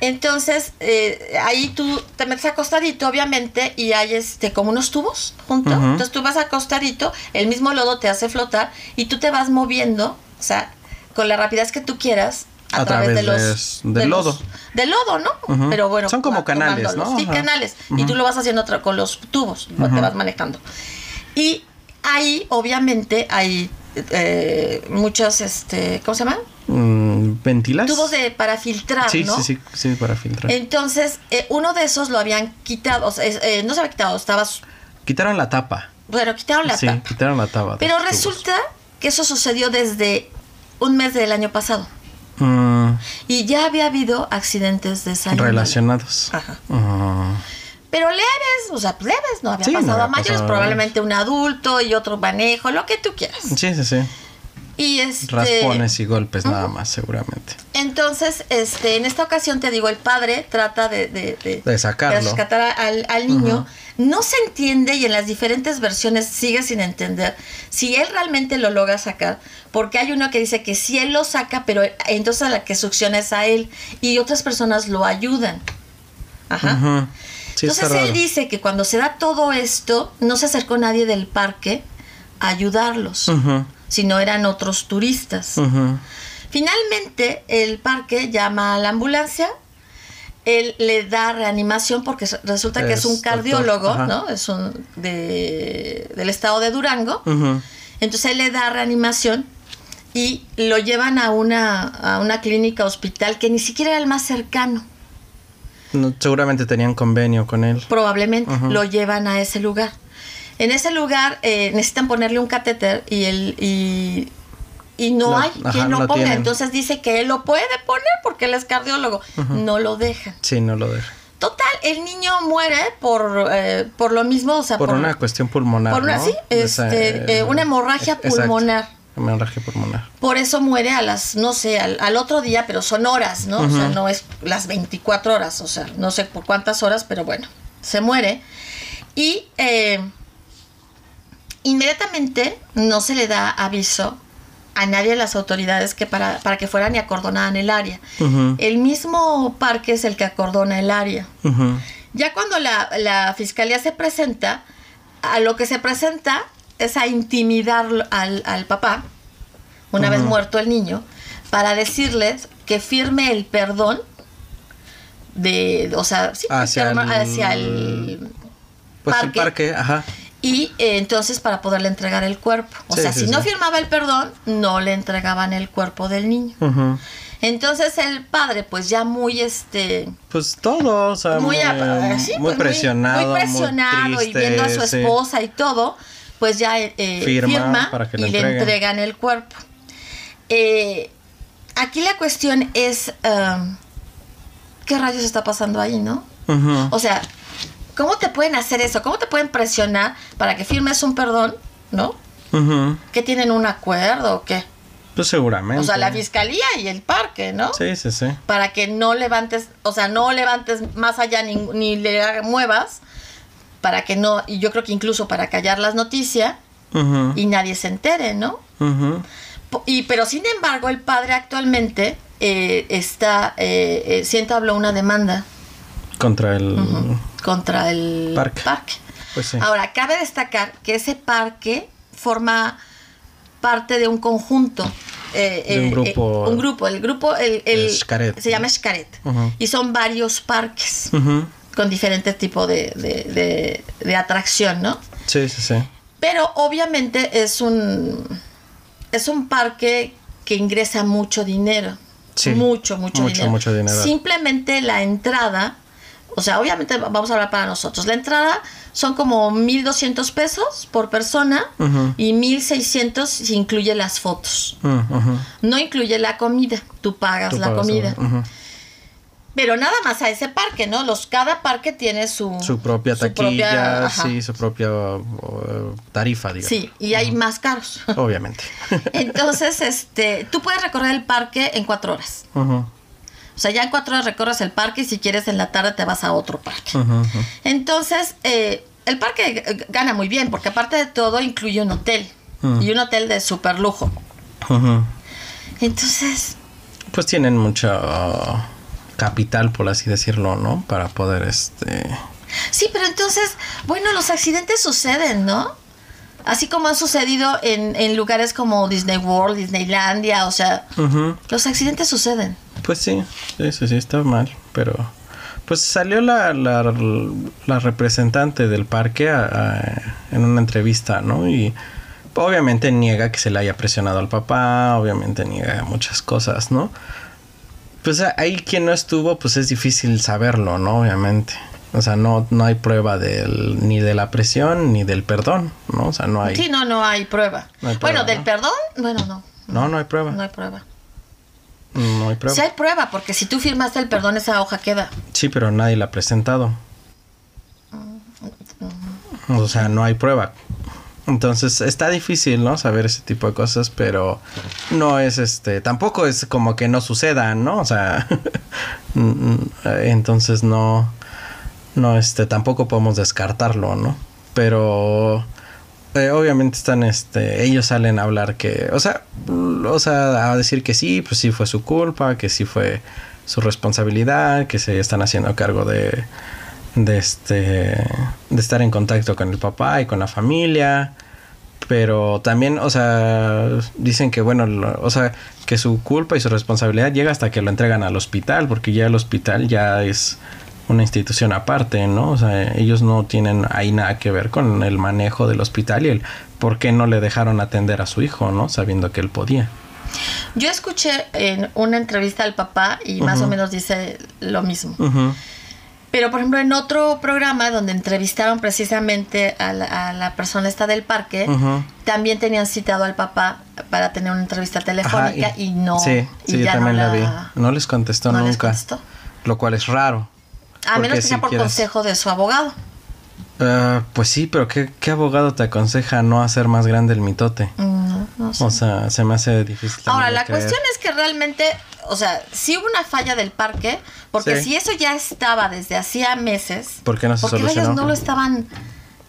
[SPEAKER 1] Entonces, eh, ahí tú te metes acostadito, obviamente, y hay este como unos tubos junto.
[SPEAKER 2] Ujú.
[SPEAKER 1] Entonces tú vas acostadito, el mismo lodo te hace flotar y tú te vas moviendo, o sea, con la rapidez que tú quieras. A,
[SPEAKER 2] A
[SPEAKER 1] través, de
[SPEAKER 2] través
[SPEAKER 1] los
[SPEAKER 2] de- del
[SPEAKER 1] los-
[SPEAKER 2] lodo.
[SPEAKER 1] del lodo, ¿no?
[SPEAKER 2] Ujú.
[SPEAKER 1] Pero bueno,
[SPEAKER 2] Son como canales. ¿no?
[SPEAKER 1] Sí,
[SPEAKER 2] Ajá.
[SPEAKER 1] canales. Y
[SPEAKER 2] Ujú.
[SPEAKER 1] tú lo vas haciendo con los tubos, te vas manejando. Y ahí, obviamente, hay eh, muchos, este, ¿cómo se llaman?
[SPEAKER 2] Mm, ¿Ventilas?
[SPEAKER 1] Tubos de, para filtrar,
[SPEAKER 2] Sí,
[SPEAKER 1] ¿no?
[SPEAKER 2] sí, sí, sí, para filtrar.
[SPEAKER 1] Entonces, eh, uno de esos lo habían quitado, o sea, eh, no se había quitado, estaba, su-
[SPEAKER 2] Quitaron la tapa.
[SPEAKER 1] bueno, quitaron la
[SPEAKER 2] sí,
[SPEAKER 1] tapa.
[SPEAKER 2] quitaron la tapa. de
[SPEAKER 1] Pero
[SPEAKER 2] los tubos.
[SPEAKER 1] resulta que eso sucedió desde un mes del año pasado.
[SPEAKER 2] Mm,
[SPEAKER 1] Y ya había habido accidentes de esa
[SPEAKER 2] relacionados.
[SPEAKER 1] Ajá.
[SPEAKER 2] Ah,
[SPEAKER 1] Pero leves, o sea, leves, no había
[SPEAKER 2] Sí, no
[SPEAKER 1] pasado a mayores, probablemente un adulto y otro manejo, lo que tú quieras.
[SPEAKER 2] sí, sí, sí.
[SPEAKER 1] Y este,
[SPEAKER 2] Raspones y golpes nada más, seguramente.
[SPEAKER 1] Entonces, este, en esta ocasión te digo, el padre trata de, de, de-
[SPEAKER 2] De sacarlo.
[SPEAKER 1] de rescatar al, al niño. No se entiende y en las diferentes versiones sigue sin entender si él realmente lo logra sacar, porque hay uno que dice que sí él lo saca, pero entonces a la que succiona es a él y otras personas lo ayudan. Ajá.
[SPEAKER 2] Sí,
[SPEAKER 1] Entonces él
[SPEAKER 2] raro.
[SPEAKER 1] dice que cuando se da todo esto, no se acercó nadie del parque a ayudarlos, sino eran otros turistas. Finalmente, el parque llama a la ambulancia. Él le da reanimación porque resulta que es, un cardiólogo. ¿no? Es un de, del estado de Durango. Entonces él le da reanimación y lo llevan a una, a una clínica hospital que ni siquiera era el más cercano.
[SPEAKER 2] No, seguramente tenían convenio con él.
[SPEAKER 1] Probablemente lo llevan a ese lugar. En ese lugar eh, necesitan ponerle un catéter y el y, y no
[SPEAKER 2] Lo-
[SPEAKER 1] hay
[SPEAKER 2] ajá,
[SPEAKER 1] quien lo
[SPEAKER 2] no
[SPEAKER 1] ponga.
[SPEAKER 2] tienen.
[SPEAKER 1] Entonces dice que él lo puede poner porque él es cardiólogo. No lo deja.
[SPEAKER 2] Sí, no lo deja.
[SPEAKER 1] Total, el niño muere por, eh, por lo mismo, o sea,
[SPEAKER 2] Por, una cuestión pulmonar.
[SPEAKER 1] por una-
[SPEAKER 2] ¿no?
[SPEAKER 1] sí,
[SPEAKER 2] Esa,
[SPEAKER 1] este, eh, una hemorragia
[SPEAKER 2] exacto,
[SPEAKER 1] pulmonar.
[SPEAKER 2] Hemorragia pulmonar.
[SPEAKER 1] Por eso muere a las, no sé, al, al otro día, pero son horas, ¿no? O sea, no es las 24 horas, o sea, no sé por cuántas horas, pero bueno, se muere. Y eh, inmediatamente no se le da aviso a nadie de las autoridades que para, para que fueran y acordonaran el área. El mismo parque es el que acordona el área. Ya cuando la, la fiscalía se presenta, a lo que se presenta es a intimidar al, al papá, una vez muerto el niño, para decirles que firme el perdón de, o sea, sí,
[SPEAKER 2] Hacia el-
[SPEAKER 1] hacia el
[SPEAKER 2] Pues el parque, ajá.
[SPEAKER 1] Y eh, entonces para poderle entregar el cuerpo. O
[SPEAKER 2] Sí,
[SPEAKER 1] sea,
[SPEAKER 2] sí,
[SPEAKER 1] si
[SPEAKER 2] sí.
[SPEAKER 1] no firmaba el perdón, no le entregaban el cuerpo del niño. Entonces el padre, pues ya muy este
[SPEAKER 2] Pues todo, o sea,
[SPEAKER 1] muy,
[SPEAKER 2] muy,
[SPEAKER 1] ap- sí,
[SPEAKER 2] muy
[SPEAKER 1] pues,
[SPEAKER 2] presionado.
[SPEAKER 1] muy, presionado y
[SPEAKER 2] triste,
[SPEAKER 1] viendo a su
[SPEAKER 2] sí.
[SPEAKER 1] esposa y todo, pues ya eh, eh,
[SPEAKER 2] Firma
[SPEAKER 1] firma,
[SPEAKER 2] para que
[SPEAKER 1] y
[SPEAKER 2] le
[SPEAKER 1] entregan el cuerpo. Eh, aquí la cuestión es um, qué rayos está pasando ahí, ¿no? O sea, ¿cómo te pueden hacer eso? ¿Cómo te pueden presionar para que firmes un perdón, ¿no?
[SPEAKER 2] Ujú.
[SPEAKER 1] ¿Que tienen un acuerdo o qué?
[SPEAKER 2] Pues seguramente.
[SPEAKER 1] O sea, la fiscalía y el parque, ¿no?
[SPEAKER 2] Sí, sí, sí.
[SPEAKER 1] para que no levantes, o sea, no levantes más allá ni, ni le muevas, para que no, y yo creo que incluso para callar las noticias y nadie se entere, ¿no? Po- Y, pero sin embargo, el padre actualmente eh, está, eh, eh, una demanda
[SPEAKER 2] Contra el...
[SPEAKER 1] contra el
[SPEAKER 2] Parque.
[SPEAKER 1] parque.
[SPEAKER 2] Pues sí.
[SPEAKER 1] Ahora, cabe destacar que ese parque forma parte de un conjunto. eh,
[SPEAKER 2] De un
[SPEAKER 1] eh,
[SPEAKER 2] grupo-
[SPEAKER 1] eh, un grupo, el grupo, el, se llama Xcaret.
[SPEAKER 2] Ujú.
[SPEAKER 1] Y son varios parques con diferentes tipos de, de- de- de atracción, ¿no?
[SPEAKER 2] Sí, sí, sí.
[SPEAKER 1] Pero obviamente es un, es un parque que ingresa mucho dinero.
[SPEAKER 2] Sí.
[SPEAKER 1] Mucho, mucho,
[SPEAKER 2] Mucho,
[SPEAKER 1] dinero.
[SPEAKER 2] mucho dinero.
[SPEAKER 1] Simplemente la entrada, o sea, obviamente vamos a hablar para nosotros. La entrada son como 1.200 pesos por persona
[SPEAKER 2] Ujú.
[SPEAKER 1] y 1.600 si incluye las fotos.
[SPEAKER 2] Mm.
[SPEAKER 1] No incluye la comida, tú pagas
[SPEAKER 2] Tú
[SPEAKER 1] la
[SPEAKER 2] pagas,
[SPEAKER 1] comida. Pero nada más a ese parque, ¿no? Los, cada parque tiene su...
[SPEAKER 2] Su propia
[SPEAKER 1] su
[SPEAKER 2] taquilla,
[SPEAKER 1] propia- ajá.
[SPEAKER 2] sí, su propia uh, tarifa, digamos.
[SPEAKER 1] Sí, y hay más caros.
[SPEAKER 2] Obviamente. <laughs>
[SPEAKER 1] Entonces, este, tú puedes recorrer el parque en cuatro horas.
[SPEAKER 2] Ujú,
[SPEAKER 1] O sea, ya en cuatro horas recorres el parque y si quieres en la tarde te vas a otro parque. Entonces, eh, el parque g- gana muy bien porque aparte de todo incluye un hotel. Y un hotel de super lujo. Entonces,
[SPEAKER 2] Pues tienen mucho uh, capital, por así decirlo, ¿no? Para poder, este...
[SPEAKER 1] sí, pero entonces, bueno, los accidentes suceden, ¿no? Así como han sucedido en, en lugares como Disney World, Disneylandia, o sea, los accidentes suceden.
[SPEAKER 2] Pues sí, sí, sí, está mal, pero... Pues salió la, la, la representante del parque a- a- en una entrevista, ¿no? Y obviamente niega que se le haya presionado al papá, obviamente niega muchas cosas, ¿no? Pues ahí quien no estuvo, pues es difícil saberlo, ¿no? Obviamente. O sea, no, no hay prueba del, ni de la presión ni del perdón, ¿no? O sea, no hay...
[SPEAKER 1] Sí, no, no hay prueba.
[SPEAKER 2] No hay prueba,
[SPEAKER 1] bueno, del perdón, bueno, no.
[SPEAKER 2] No, no hay prueba.
[SPEAKER 1] No hay prueba.
[SPEAKER 2] No hay prueba.
[SPEAKER 1] Sí hay prueba, porque si tú firmaste el perdón, esa hoja queda.
[SPEAKER 2] Sí, pero nadie la ha presentado. O sea, no hay prueba. Entonces está difícil, ¿no? Saber ese tipo de cosas, pero no es este, tampoco es como que no sucedan, ¿no? O sea, <laughs> entonces no, no, este, tampoco podemos descartarlo, ¿no? Pero eh, obviamente están, este, ellos salen a hablar que, o sea, o sea, a decir que sí, pues sí fue su culpa, que sí fue su responsabilidad, que se están haciendo cargo de, de este, de estar en contacto con el papá y con la familia, pero también, o sea, dicen que bueno, o sea, que su culpa y su responsabilidad llega hasta que lo entregan al hospital, porque ya el hospital ya es una institución aparte, ¿no? O sea, ellos no tienen ahí nada que ver con el manejo del hospital y el por qué no le dejaron atender a su hijo, ¿no? Sabiendo que él podía.
[SPEAKER 1] Yo escuché en una entrevista al papá y más o menos dice lo mismo. Pero, por ejemplo, en otro programa donde entrevistaron precisamente a la, a la persona esta del parque, también tenían citado al papá para tener una entrevista telefónica
[SPEAKER 2] Ajá,
[SPEAKER 1] y, no.
[SPEAKER 2] Sí,
[SPEAKER 1] y
[SPEAKER 2] sí, yo
[SPEAKER 1] ya
[SPEAKER 2] también
[SPEAKER 1] no
[SPEAKER 2] la vi. No les contestó
[SPEAKER 1] no les
[SPEAKER 2] nunca.
[SPEAKER 1] contestó.
[SPEAKER 2] Lo cual es raro.
[SPEAKER 1] A menos que sea
[SPEAKER 2] si
[SPEAKER 1] por
[SPEAKER 2] quieres-
[SPEAKER 1] consejo de su abogado.
[SPEAKER 2] Ah, pues sí, pero ¿qué, ¿qué abogado te aconseja no hacer más grande el mitote?
[SPEAKER 1] Mm, No, no sé.
[SPEAKER 2] O sea, se me hace difícil.
[SPEAKER 1] Ahora, la
[SPEAKER 2] creer.
[SPEAKER 1] cuestión es que realmente, o sea, sí hubo una falla del parque, porque
[SPEAKER 2] Sí.
[SPEAKER 1] si eso ya estaba desde hacía meses,
[SPEAKER 2] ¿Por qué no se
[SPEAKER 1] porque ellos
[SPEAKER 2] solucionó?
[SPEAKER 1] no lo estaban...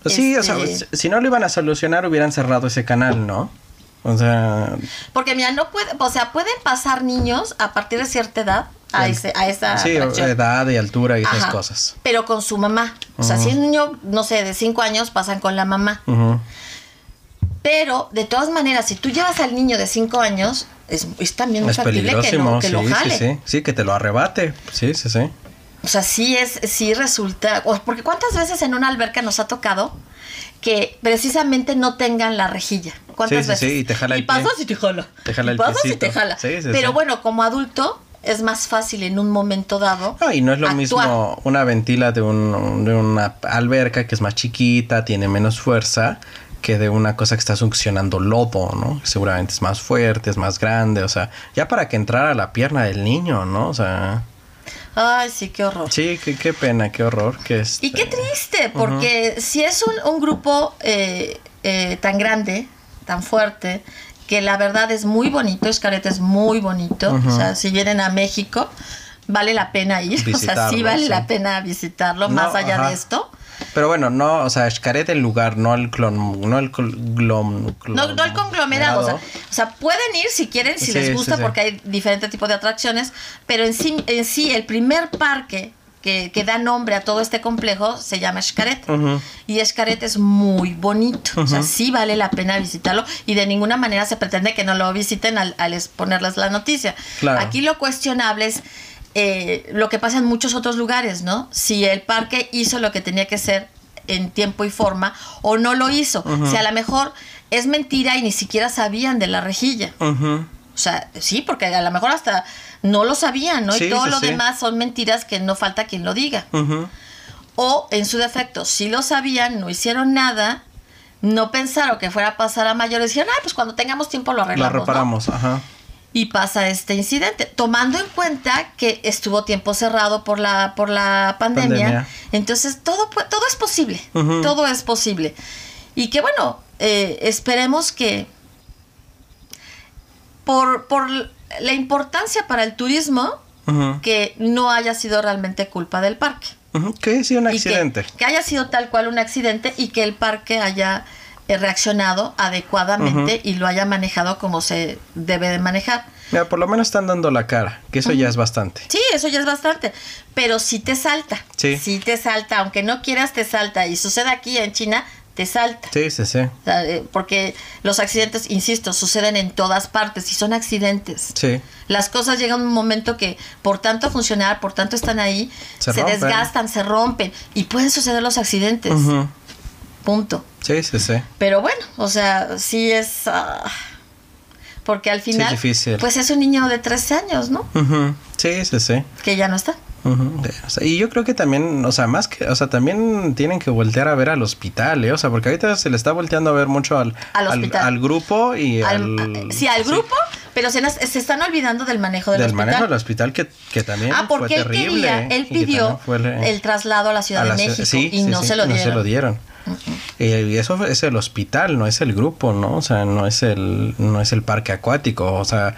[SPEAKER 2] Pues sí, o sea,
[SPEAKER 1] este,
[SPEAKER 2] si- si no lo iban a solucionar, hubieran cerrado ese canal, ¿no? O sea,
[SPEAKER 1] Porque mira, no puede, o sea, pueden pasar niños a partir de cierta edad a,
[SPEAKER 2] el-
[SPEAKER 1] ese, a esa
[SPEAKER 2] sí,
[SPEAKER 1] atracción.
[SPEAKER 2] edad y altura y esas cosas.
[SPEAKER 1] Pero con su mamá. O sea, si es un niño, no sé, de 5 años, pasan con la mamá. Pero, de todas maneras, si tú llevas al niño de 5 años, es, es también muy
[SPEAKER 2] Es
[SPEAKER 1] factible que,
[SPEAKER 2] sí,
[SPEAKER 1] lo
[SPEAKER 2] sí,
[SPEAKER 1] jale.
[SPEAKER 2] sí. Sí, que te lo arrebate. Sí, sí, sí.
[SPEAKER 1] O sea, sí es, sí resulta, porque cuántas veces en una alberca nos ha tocado que precisamente no tengan la rejilla. ¿Cuántas
[SPEAKER 2] Sí, sí,
[SPEAKER 1] veces?
[SPEAKER 2] sí, y te jala el pie.
[SPEAKER 1] pasas y te jala.
[SPEAKER 2] Te jala
[SPEAKER 1] y
[SPEAKER 2] el
[SPEAKER 1] pasas y te jala.
[SPEAKER 2] Sí, sí,
[SPEAKER 1] Pero
[SPEAKER 2] sí.
[SPEAKER 1] bueno, como adulto es más fácil en un momento dado.
[SPEAKER 2] No, y no es lo
[SPEAKER 1] actuar.
[SPEAKER 2] mismo una ventila de, un, de una alberca que es más chiquita, tiene menos fuerza, que de una cosa que está succionando lodo, ¿no? Seguramente es más fuerte, es más grande, o sea, ya para que entrara la pierna del niño, ¿no? O sea,
[SPEAKER 1] Ay, sí, qué horror.
[SPEAKER 2] sí, qué, qué pena, qué horror que es.
[SPEAKER 1] Y qué triste, porque si es un, un grupo eh, eh, tan grande, tan fuerte, que la verdad es muy bonito, Escaret es muy bonito, o sea, si vienen a México, vale la pena ir, <laughs> o sea, sí
[SPEAKER 2] Visitarlo,
[SPEAKER 1] vale
[SPEAKER 2] sí.
[SPEAKER 1] la pena visitarlo,
[SPEAKER 2] No,
[SPEAKER 1] más allá
[SPEAKER 2] ajá.
[SPEAKER 1] de esto.
[SPEAKER 2] Pero bueno, no, o sea, Xcaret el lugar, no el clon, no el glom-
[SPEAKER 1] No, no el conglomerado, o sea,
[SPEAKER 2] conglomerado.
[SPEAKER 1] o sea, pueden ir si quieren, si
[SPEAKER 2] Sí,
[SPEAKER 1] les gusta,
[SPEAKER 2] sí.
[SPEAKER 1] porque hay diferentes tipos de atracciones, pero en sí, en sí el primer parque que, que da nombre a todo este complejo se llama Xcaret. Y Xcaret es muy bonito, o sea, sí vale la pena visitarlo y de ninguna manera se pretende que no lo visiten al, al exponerles la noticia.
[SPEAKER 2] Claro.
[SPEAKER 1] Aquí lo cuestionable es eh, lo que pasa en muchos otros lugares, ¿no? Si el parque hizo lo que tenía que ser en tiempo y forma o no lo hizo. Si a lo mejor es mentira y ni siquiera sabían de la rejilla. O sea, sí, porque a lo mejor hasta no lo sabían, ¿no?
[SPEAKER 2] Sí,
[SPEAKER 1] y todo
[SPEAKER 2] sí,
[SPEAKER 1] lo
[SPEAKER 2] sí.
[SPEAKER 1] demás son mentiras que no falta quien lo diga. O en su defecto, sí lo sabían, no hicieron nada, no pensaron que fuera a pasar a mayores, dijeron, ah, pues cuando tengamos tiempo lo arreglamos. ¿no?".
[SPEAKER 2] reparamos, ajá.
[SPEAKER 1] Y pasa este incidente, tomando en cuenta que estuvo tiempo cerrado por la, por la pandemia.
[SPEAKER 2] Pandemia.
[SPEAKER 1] Entonces, todo, todo es posible, todo es posible. Y que bueno, eh, esperemos que por, por la importancia para el turismo, que no haya sido realmente culpa del parque.
[SPEAKER 2] Ujú. Que sí, un
[SPEAKER 1] que-
[SPEAKER 2] accidente.
[SPEAKER 1] Que, haya sido tal cual un accidente y que el parque haya eh, reaccionado adecuadamente y lo haya manejado como se debe de manejar.
[SPEAKER 2] Mira, por lo menos están dando la cara, que eso ya es bastante.
[SPEAKER 1] Sí, eso ya es bastante, pero sí te salta.
[SPEAKER 2] Sí.
[SPEAKER 1] te salta, aunque no quieras te salta y sucede aquí en China, te salta.
[SPEAKER 2] Sí, sí, sí.
[SPEAKER 1] O sea, eh, porque los accidentes, insisto, suceden en todas partes y son accidentes.
[SPEAKER 2] Sí.
[SPEAKER 1] Las cosas llegan a un momento que por tanto funcionar, por tanto están ahí,
[SPEAKER 2] Se
[SPEAKER 1] desgastan, se rompen y pueden suceder los accidentes. Punto.
[SPEAKER 2] Sí, sí, sí.
[SPEAKER 1] Pero bueno, o sea, sí es... ah, porque al final,
[SPEAKER 2] difícil.
[SPEAKER 1] pues es un niño de 13 años, ¿no?
[SPEAKER 2] Sí, sí, sí.
[SPEAKER 1] Que ya no está.
[SPEAKER 2] Ujú. O sea, y yo creo que también, o sea, más que, o sea, también tienen que voltear a ver al hospital, ¿eh? O sea, porque ahorita se le está volteando a ver mucho al,
[SPEAKER 1] Al
[SPEAKER 2] grupo y
[SPEAKER 1] Al-
[SPEAKER 2] al...
[SPEAKER 1] sí, al grupo, pero se, se están olvidando del manejo del,
[SPEAKER 2] del
[SPEAKER 1] hospital.
[SPEAKER 2] manejo del hospital que, que también
[SPEAKER 1] ah,
[SPEAKER 2] fue
[SPEAKER 1] porque él
[SPEAKER 2] terrible.
[SPEAKER 1] quería,
[SPEAKER 2] ¿eh?
[SPEAKER 1] él
[SPEAKER 2] Y que
[SPEAKER 1] pidió
[SPEAKER 2] fue el-
[SPEAKER 1] el traslado a la Ciudad
[SPEAKER 2] a
[SPEAKER 1] de
[SPEAKER 2] la
[SPEAKER 1] México
[SPEAKER 2] sí,
[SPEAKER 1] y
[SPEAKER 2] sí,
[SPEAKER 1] no,
[SPEAKER 2] sí,
[SPEAKER 1] se lo
[SPEAKER 2] no
[SPEAKER 1] dieron.
[SPEAKER 2] se lo dieron. Y, y eso es el hospital, no es el grupo, ¿no? O sea, no es el, no es el parque acuático. O sea,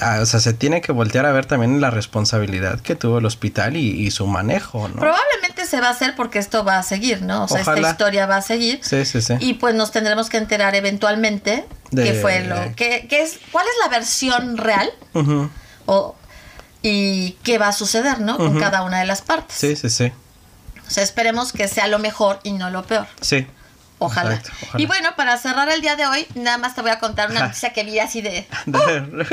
[SPEAKER 2] a- o sea, se tiene que voltear a ver también la responsabilidad que tuvo el hospital y, y su manejo, ¿no?
[SPEAKER 1] Probablemente se va a hacer porque esto va a seguir, ¿no? O sea,
[SPEAKER 2] Ojalá.
[SPEAKER 1] esta historia va a seguir.
[SPEAKER 2] Sí, sí, sí.
[SPEAKER 1] Y pues nos tendremos que enterar eventualmente
[SPEAKER 2] De-
[SPEAKER 1] qué fue lo qué, qué es cuál es la versión real o y qué va a suceder, ¿no? Con cada una de las partes.
[SPEAKER 2] Sí, sí, sí.
[SPEAKER 1] O sea, esperemos que sea lo mejor y no lo peor.
[SPEAKER 2] Sí.
[SPEAKER 1] Ojalá.
[SPEAKER 2] Exacto, ojalá.
[SPEAKER 1] Y bueno, para cerrar el día de hoy, nada más te voy a contar una noticia que vi así de... <laughs>
[SPEAKER 2] De-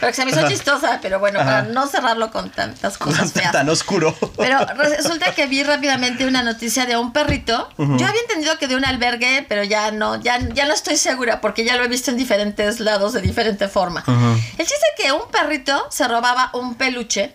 [SPEAKER 1] Pero que se me hizo
[SPEAKER 2] Ajá.
[SPEAKER 1] chistosa, pero bueno, para no cerrarlo con tantas cosas feas.
[SPEAKER 2] tan oscuro.
[SPEAKER 1] Pero <laughs> resulta que vi rápidamente una noticia de un perrito. Yo había entendido que de un albergue, pero ya no, ya, ya no estoy segura porque ya lo he visto en diferentes lados de diferente forma. El chiste es que un perrito se robaba un peluche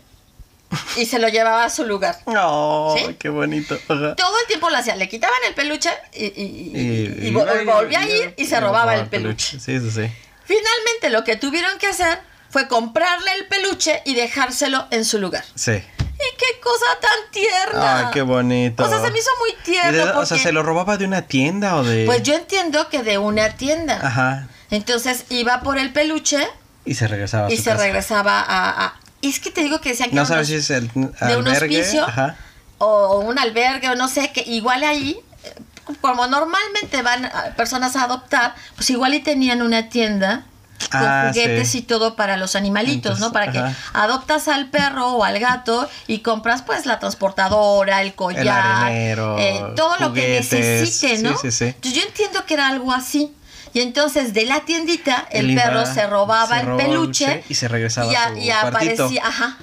[SPEAKER 1] y se lo llevaba a su lugar.
[SPEAKER 2] No,
[SPEAKER 1] ¿Sí?
[SPEAKER 2] qué bonito. Ajá.
[SPEAKER 1] Todo el tiempo lo hacía, le quitaban el peluche y, y- y-
[SPEAKER 2] Y,
[SPEAKER 1] y vol- volvía a ir y se robaba el
[SPEAKER 2] peluche.
[SPEAKER 1] peluche.
[SPEAKER 2] Sí, sí, sí.
[SPEAKER 1] Finalmente lo que tuvieron que hacer fue comprarle el peluche y dejárselo en su lugar.
[SPEAKER 2] Sí.
[SPEAKER 1] ¡Y qué cosa tan tierna!
[SPEAKER 2] Ay, qué bonito.
[SPEAKER 1] O sea, se me hizo muy tierno porque...
[SPEAKER 2] O sea, ¿se lo robaba de una tienda o de...?
[SPEAKER 1] Pues yo entiendo que de una tienda.
[SPEAKER 2] Ajá.
[SPEAKER 1] Entonces iba por el peluche
[SPEAKER 2] Y se regresaba a
[SPEAKER 1] y
[SPEAKER 2] su
[SPEAKER 1] se
[SPEAKER 2] casa.
[SPEAKER 1] regresaba a, es que te digo que decían que
[SPEAKER 2] No sabes si es el
[SPEAKER 1] de un hospicio
[SPEAKER 2] Ajá.
[SPEAKER 1] o un albergue o no sé, que igual ahí, eh, como normalmente van a- personas a adoptar, pues igual y tenían una tienda con
[SPEAKER 2] Ah,
[SPEAKER 1] juguetes
[SPEAKER 2] sí.
[SPEAKER 1] y todo para los animalitos, ¿no? Para que adoptas al perro o al gato y compras pues la transportadora, el collar,
[SPEAKER 2] arenero,
[SPEAKER 1] eh, todo lo que necesite, ¿no?
[SPEAKER 2] Sí, sí, sí.
[SPEAKER 1] Entonces, yo entiendo que era algo así. Y entonces de la tiendita el
[SPEAKER 2] Él iba,
[SPEAKER 1] perro se robaba
[SPEAKER 2] se
[SPEAKER 1] el peluche
[SPEAKER 2] peluche y se regresaba
[SPEAKER 1] y,
[SPEAKER 2] a
[SPEAKER 1] a-
[SPEAKER 2] su
[SPEAKER 1] y aparecía, ajá.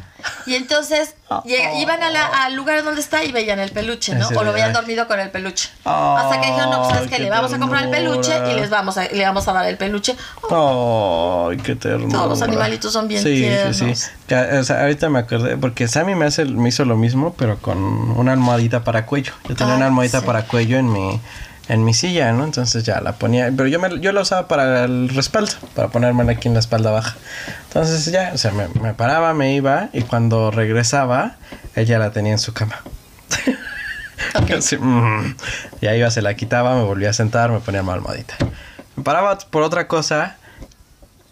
[SPEAKER 1] Y entonces
[SPEAKER 2] Oh. <laughs>
[SPEAKER 1] llega- iban a la- al lugar donde está y veían el peluche, ¿no?
[SPEAKER 2] Ese
[SPEAKER 1] O lo veían dormido con el peluche.
[SPEAKER 2] Ay,
[SPEAKER 1] Hasta que dijeron, no, pues sabes que le vamos a comprar el peluche y les vamos a, le vamos a dar el peluche.
[SPEAKER 2] Ay, qué ternura.
[SPEAKER 1] Todos los animalitos son bien
[SPEAKER 2] sí,
[SPEAKER 1] tiernos.
[SPEAKER 2] Sí, sí. O sea, ahorita me acordé, porque Sammy me, hace, me hizo lo mismo, pero con una almohadita para cuello. Yo tenía una almohadita
[SPEAKER 1] sí.
[SPEAKER 2] para cuello en mi, en mi silla, ¿no? Entonces ya la ponía, pero yo, me, yo la usaba para el respaldo, para ponérmela aquí en la espalda baja. Entonces ya, o sea, me, me paraba, me iba, y cuando regresaba, ella la tenía en su cama. <laughs> <laughs> Así, mm. Ya iba, se la quitaba, me volvía a sentar, me ponía mi almohadita. Me paraba por otra cosa,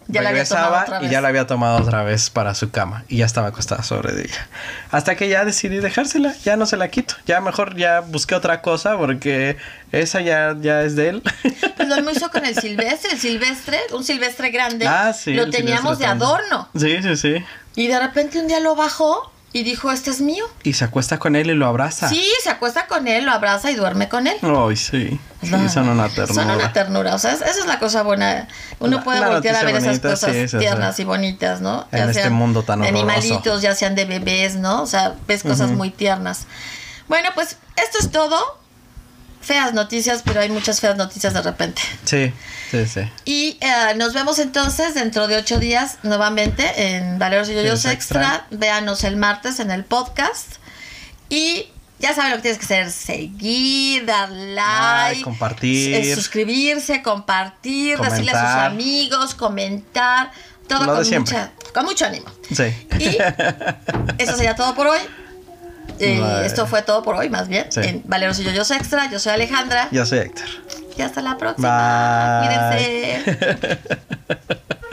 [SPEAKER 1] Ya la había tomado
[SPEAKER 2] regresaba
[SPEAKER 1] otra
[SPEAKER 2] y ya la había tomado otra vez para su cama y ya estaba acostada sobre ella. Hasta que ya decidí dejársela, ya no se la quito. Ya mejor ya busqué otra cosa porque esa ya, ya es de él. <laughs>
[SPEAKER 1] Pues lo mismo hizo con el <laughs> silvestre, el silvestre, un silvestre grande.
[SPEAKER 2] ah, sí.
[SPEAKER 1] Lo teníamos de adorno.
[SPEAKER 2] Sí, sí, sí.
[SPEAKER 1] Y de repente un día lo bajó y dijo, este es mío.
[SPEAKER 2] Y se acuesta con él y lo abraza.
[SPEAKER 1] Sí, se acuesta con él, lo abraza y duerme con él.
[SPEAKER 2] Ay, sí. Sí,
[SPEAKER 1] No,
[SPEAKER 2] son una ternura.
[SPEAKER 1] Son una ternura, o sea, es- esa es la cosa buena. Uno
[SPEAKER 2] La-
[SPEAKER 1] puede
[SPEAKER 2] la
[SPEAKER 1] voltear a ver esas cosas
[SPEAKER 2] sí, es eso.
[SPEAKER 1] tiernas y bonitas, ¿no?
[SPEAKER 2] En este mundo tan horroroso.
[SPEAKER 1] animalitos, ya sean de bebés, ¿no? O sea, ves cosas muy tiernas. Bueno, pues esto es todo. Feas noticias, pero hay muchas feas noticias de repente.
[SPEAKER 2] Sí, sí, sí.
[SPEAKER 1] Y eh, nos vemos entonces dentro de ocho días nuevamente en Valeros y Yoyos Extra.
[SPEAKER 2] Extra.
[SPEAKER 1] Véanos el martes en el podcast. Y ya saben lo que tienes que hacer: seguir, dar like,
[SPEAKER 2] compartir.
[SPEAKER 1] eh, suscribirse, compartir, decirle a sus amigos, comentar. Todo con, mucha, con mucho ánimo.
[SPEAKER 2] Sí.
[SPEAKER 1] Y <laughs> eso sería todo por hoy. Eh,
[SPEAKER 2] Vale.
[SPEAKER 1] Esto fue todo por hoy, más bien.
[SPEAKER 2] Sí.
[SPEAKER 1] En Valeros y Yoyos Extra. Yo soy Alejandra.
[SPEAKER 2] Yo soy Héctor.
[SPEAKER 1] Y hasta la próxima.
[SPEAKER 2] Bye.
[SPEAKER 1] Cuídense. <laughs>